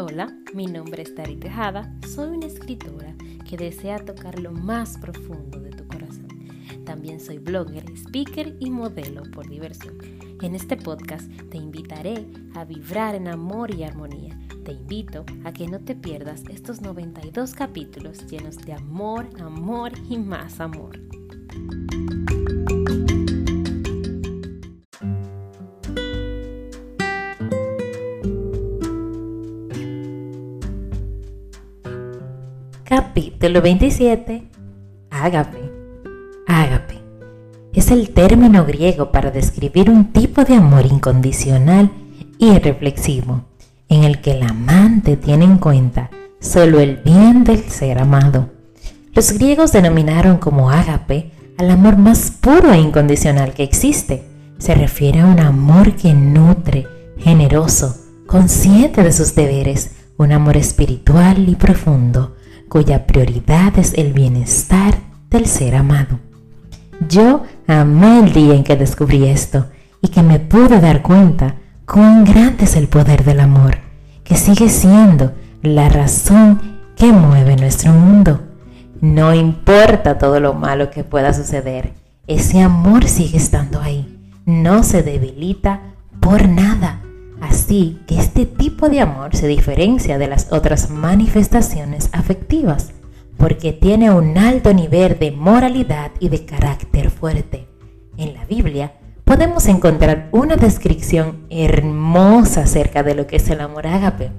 Hola, mi nombre es Tari Tejada, soy una escritora que desea tocar lo más profundo de tu corazón. También soy blogger, speaker y modelo por diversión. En este podcast te invitaré a vibrar en amor y armonía. Te invito a que no te pierdas estos 92 capítulos llenos de amor, amor y más amor. Capítulo 27. Ágape. Ágape. Es el término griego para describir un tipo de amor incondicional y reflexivo, en el que el amante tiene en cuenta solo el bien del ser amado. Los griegos denominaron como ágape al amor más puro e incondicional que existe. Se refiere a un amor que nutre, generoso, consciente de sus deberes, un amor espiritual y profundo cuya prioridad es el bienestar del ser amado. Yo amé el día en que descubrí esto y que me pude dar cuenta cuán grande es el poder del amor, que sigue siendo la razón que mueve nuestro mundo. No importa todo lo malo que pueda suceder, ese amor sigue estando ahí, no se debilita por nada. Así que este tipo de amor se diferencia de las otras manifestaciones afectivas porque tiene un alto nivel de moralidad y de carácter fuerte. En la Biblia podemos encontrar una descripción hermosa acerca de lo que es el amor ágape.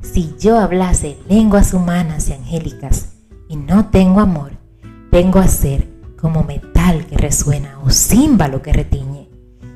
Si yo hablase lenguas humanas y angélicas y no tengo amor, vengo a ser como metal que resuena o címbalo que retiñe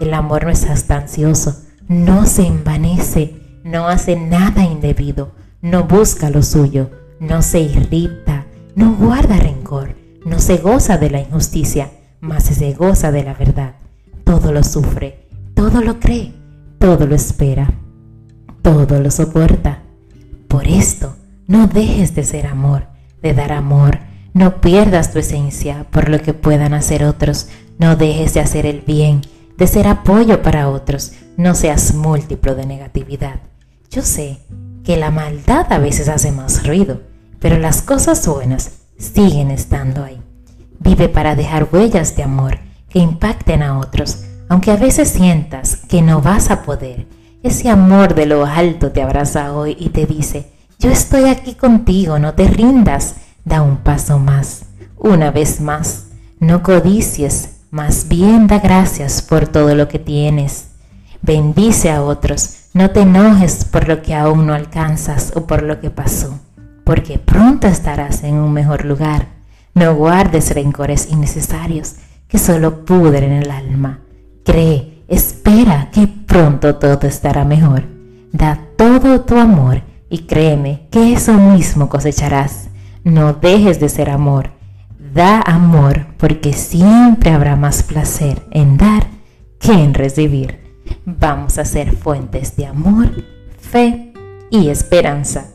El amor no es astancioso, no se envanece, no hace nada indebido, no busca lo suyo, no se irrita, no guarda rencor, no se goza de la injusticia, mas se goza de la verdad. Todo lo sufre, todo lo cree, todo lo espera, todo lo soporta. Por esto, no dejes de ser amor, de dar amor, no pierdas tu esencia por lo que puedan hacer otros, no dejes de hacer el bien, de ser apoyo para otros, no seas múltiplo de negatividad. Yo sé que la maldad a veces hace más ruido, pero las cosas buenas siguen estando ahí. Vive para dejar huellas de amor que impacten a otros, aunque a veces sientas que no vas a poder. Ese amor de lo alto te abraza hoy y te dice, yo estoy aquí contigo, no te rindas, da un paso más, una vez más, no codicies, más bien da gracias por todo lo que tienes. Bendice a otros, no te enojes por lo que aún no alcanzas o por lo que pasó, porque pronto estarás en un mejor lugar. No guardes rencores innecesarios que solo pudren el alma. Cree, espera que pronto todo estará mejor. Da todo tu amor y créeme que eso mismo cosecharás. No dejes de ser amor Da amor porque siempre habrá más placer en dar que en recibir. Vamos a ser fuentes de amor, fe y esperanza.